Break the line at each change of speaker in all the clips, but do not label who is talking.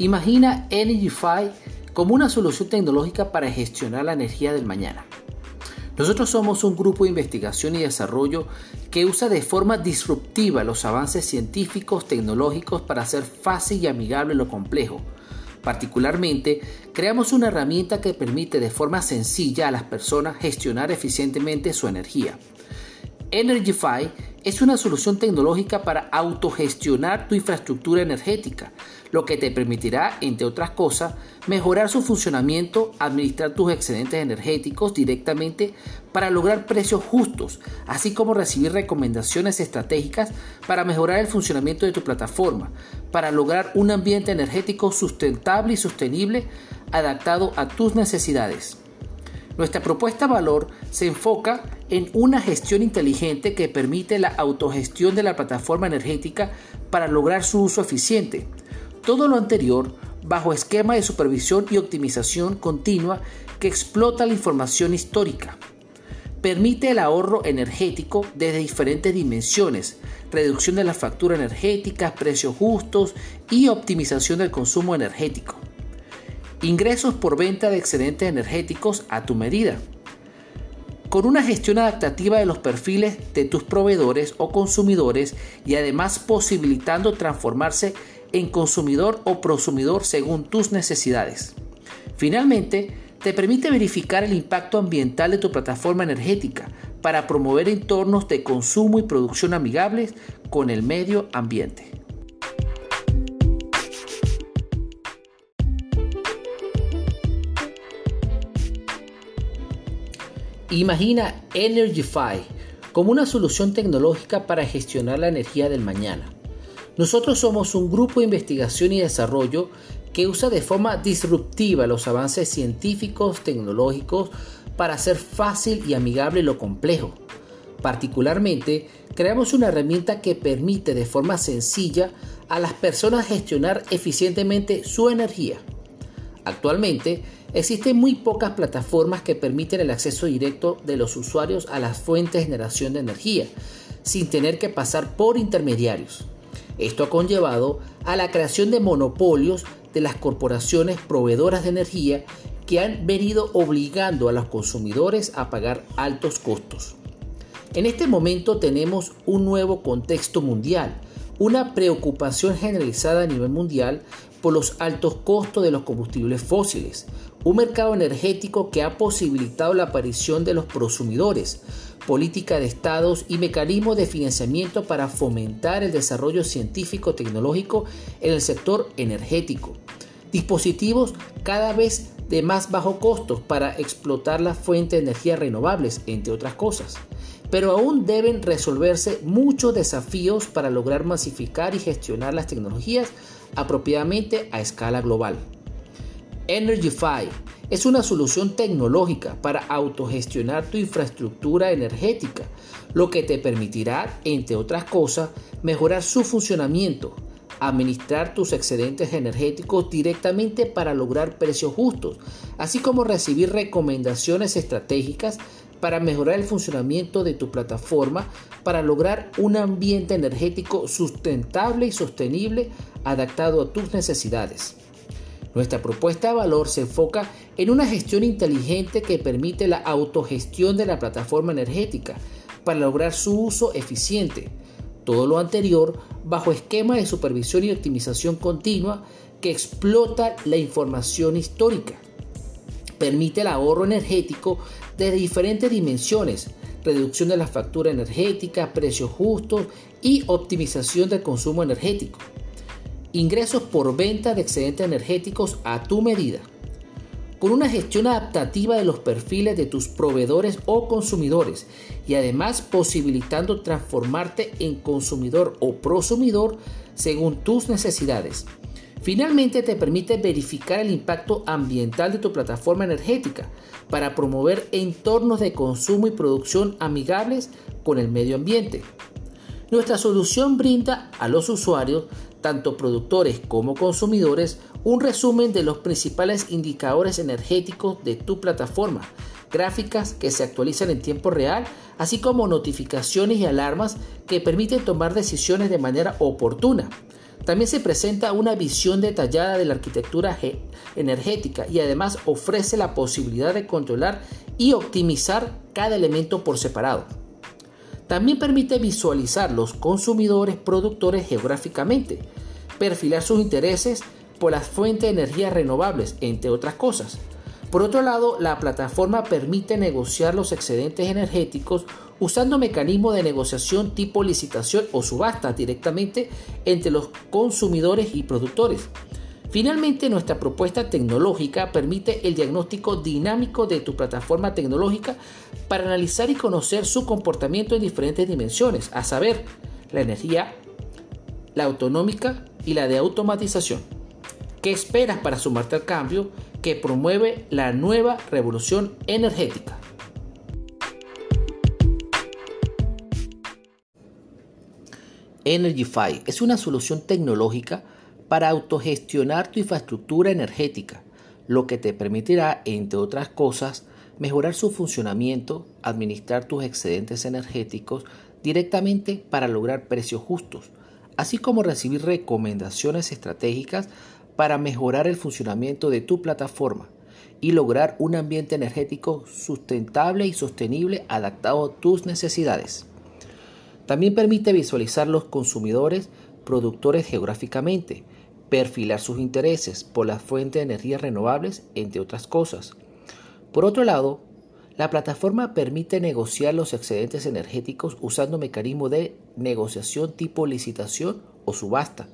Imagina Energyfy como una solución tecnológica para gestionar la energía del mañana. Nosotros somos un grupo de investigación y desarrollo que usa de forma disruptiva los avances científicos, tecnológicos para hacer fácil y amigable lo complejo. Particularmente, creamos una herramienta que permite de forma sencilla a las personas gestionar eficientemente su energía. Energyfy es una solución tecnológica para autogestionar tu infraestructura energética, lo que te permitirá, entre otras cosas, mejorar su funcionamiento, administrar tus excedentes energéticos directamente para lograr precios justos, así como recibir recomendaciones estratégicas para mejorar el funcionamiento de tu plataforma, para lograr un ambiente energético sustentable y sostenible adaptado a tus necesidades. Nuestra propuesta valor se enfoca en una gestión inteligente que permite la autogestión de la plataforma energética para lograr su uso eficiente. Todo lo anterior bajo esquema de supervisión y optimización continua que explota la información histórica. Permite el ahorro energético desde diferentes dimensiones, reducción de la factura energética, precios justos y optimización del consumo energético. Ingresos por venta de excedentes energéticos a tu medida. Con una gestión adaptativa de los perfiles de tus proveedores o consumidores y además posibilitando transformarse en consumidor o prosumidor según tus necesidades. Finalmente, te permite verificar el impacto ambiental de tu plataforma energética para promover entornos de consumo y producción amigables con el medio ambiente. Imagina Energyfy como una solución tecnológica para gestionar la energía del mañana. Nosotros somos un grupo de investigación y desarrollo que usa de forma disruptiva los avances científicos, tecnológicos, para hacer fácil y amigable lo complejo. Particularmente, creamos una herramienta que permite de forma sencilla a las personas gestionar eficientemente su energía. Actualmente, Existen muy pocas plataformas que permiten el acceso directo de los usuarios a las fuentes de generación de energía, sin tener que pasar por intermediarios. Esto ha conllevado a la creación de monopolios de las corporaciones proveedoras de energía que han venido obligando a los consumidores a pagar altos costos. En este momento tenemos un nuevo contexto mundial, una preocupación generalizada a nivel mundial por los altos costos de los combustibles fósiles, un mercado energético que ha posibilitado la aparición de los prosumidores, política de estados y mecanismos de financiamiento para fomentar el desarrollo científico-tecnológico en el sector energético, dispositivos cada vez de más bajo costo para explotar las fuentes de energía renovables, entre otras cosas. Pero aún deben resolverse muchos desafíos para lograr masificar y gestionar las tecnologías apropiadamente a escala global. Energyfy es una solución tecnológica para autogestionar tu infraestructura energética, lo que te permitirá, entre otras cosas, mejorar su funcionamiento, administrar tus excedentes energéticos directamente para lograr precios justos, así como recibir recomendaciones estratégicas para mejorar el funcionamiento de tu plataforma para lograr un ambiente energético sustentable y sostenible adaptado a tus necesidades. Nuestra propuesta de valor se enfoca en una gestión inteligente que permite la autogestión de la plataforma energética para lograr su uso eficiente. Todo lo anterior bajo esquema de supervisión y optimización continua que explota la información histórica. Permite el ahorro energético de diferentes dimensiones, reducción de la factura energética, precios justos y optimización del consumo energético. Ingresos por venta de excedentes energéticos a tu medida. Con una gestión adaptativa de los perfiles de tus proveedores o consumidores y además posibilitando transformarte en consumidor o prosumidor según tus necesidades. Finalmente te permite verificar el impacto ambiental de tu plataforma energética para promover entornos de consumo y producción amigables con el medio ambiente. Nuestra solución brinda a los usuarios, tanto productores como consumidores, un resumen de los principales indicadores energéticos de tu plataforma, gráficas que se actualizan en tiempo real, así como notificaciones y alarmas que permiten tomar decisiones de manera oportuna. También se presenta una visión detallada de la arquitectura energética y además ofrece la posibilidad de controlar y optimizar cada elemento por separado. También permite visualizar los consumidores productores geográficamente, perfilar sus intereses por las fuentes de energía renovables, entre otras cosas. Por otro lado, la plataforma permite negociar los excedentes energéticos usando mecanismos de negociación tipo licitación o subasta directamente entre los consumidores y productores. Finalmente, nuestra propuesta tecnológica permite el diagnóstico dinámico de tu plataforma tecnológica para analizar y conocer su comportamiento en diferentes dimensiones, a saber, la energía, la autonómica y la de automatización. ¿Qué esperas para sumarte al cambio que promueve la nueva revolución energética? Energify es una solución tecnológica para autogestionar tu infraestructura energética, lo que te permitirá, entre otras cosas, mejorar su funcionamiento, administrar tus excedentes energéticos directamente para lograr precios justos, así como recibir recomendaciones estratégicas para mejorar el funcionamiento de tu plataforma y lograr un ambiente energético sustentable y sostenible adaptado a tus necesidades. También permite visualizar los consumidores productores geográficamente, perfilar sus intereses por las fuentes de energía renovables, entre otras cosas. Por otro lado, la plataforma permite negociar los excedentes energéticos usando mecanismos de negociación tipo licitación o subasta,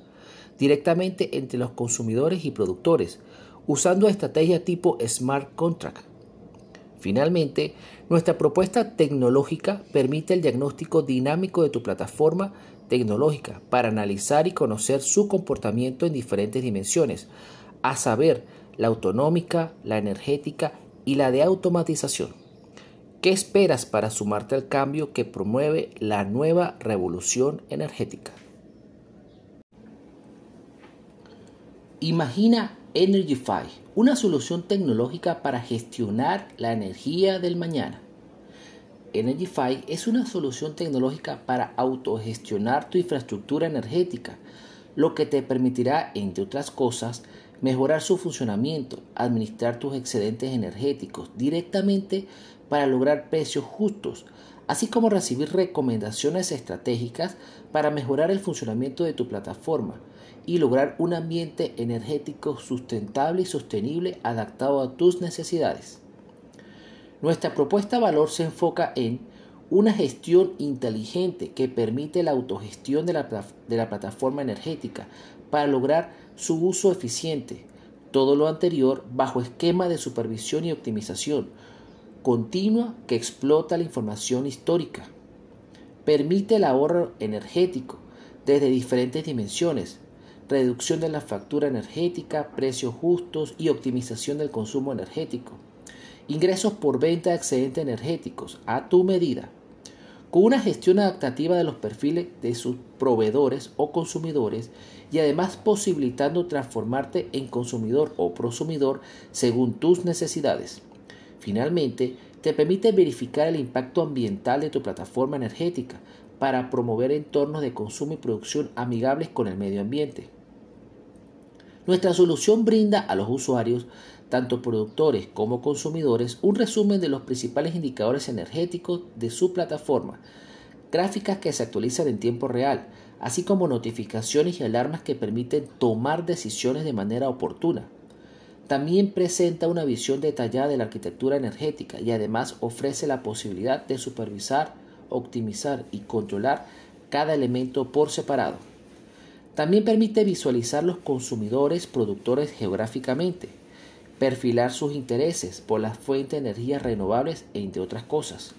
directamente entre los consumidores y productores, usando estrategia tipo smart contract. Finalmente, nuestra propuesta tecnológica permite el diagnóstico dinámico de tu plataforma tecnológica para analizar y conocer su comportamiento en diferentes dimensiones, a saber, la autonómica, la energética y la de automatización. ¿Qué esperas para sumarte al cambio que promueve la nueva revolución energética? Imagina Energify, una solución tecnológica para gestionar la energía del mañana. Energify es una solución tecnológica para autogestionar tu infraestructura energética, lo que te permitirá, entre otras cosas, mejorar su funcionamiento, administrar tus excedentes energéticos directamente para lograr precios justos, así como recibir recomendaciones estratégicas para mejorar el funcionamiento de tu plataforma y lograr un ambiente energético sustentable y sostenible adaptado a tus necesidades. Nuestra propuesta valor se enfoca en una gestión inteligente que permite la autogestión de la, de la, plataforma energética para lograr su uso eficiente. Todo lo anterior bajo esquema de supervisión y optimización continua que explota la información histórica. Permite el ahorro energético desde diferentes dimensiones, reducción de la factura energética, precios justos y optimización del consumo energético. Ingresos por venta de excedentes energéticos a tu medida. Con una gestión adaptativa de los perfiles de sus proveedores o consumidores y además posibilitando transformarte en consumidor o prosumidor según tus necesidades. Finalmente, te permite verificar el impacto ambiental de tu plataforma energética para promover entornos de consumo y producción amigables con el medio ambiente. Nuestra solución brinda a los usuarios, tanto productores como consumidores, un resumen de los principales indicadores energéticos de su plataforma, gráficas que se actualizan en tiempo real, así como notificaciones y alarmas que permiten tomar decisiones de manera oportuna. También presenta una visión detallada de la arquitectura energética y además ofrece la posibilidad de supervisar, optimizar y controlar cada elemento por separado. También permite visualizar los consumidores productores geográficamente, perfilar sus intereses por las fuentes de energías renovables, entre otras cosas.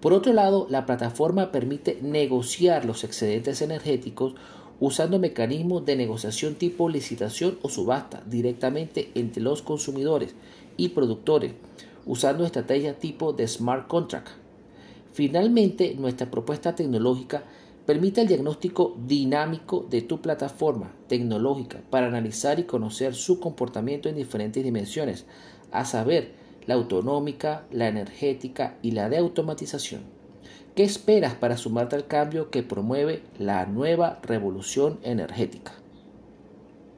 Por otro lado, la plataforma permite negociar los excedentes energéticos usando mecanismos de negociación tipo licitación o subasta directamente entre los consumidores y productores, usando estrategias tipo de smart contract. Finalmente, nuestra propuesta tecnológica Permite el diagnóstico dinámico de tu plataforma tecnológica para analizar y conocer su comportamiento en diferentes dimensiones, a saber, la autonómica, la energética y la de automatización. ¿Qué esperas para sumarte al cambio que promueve la nueva revolución energética?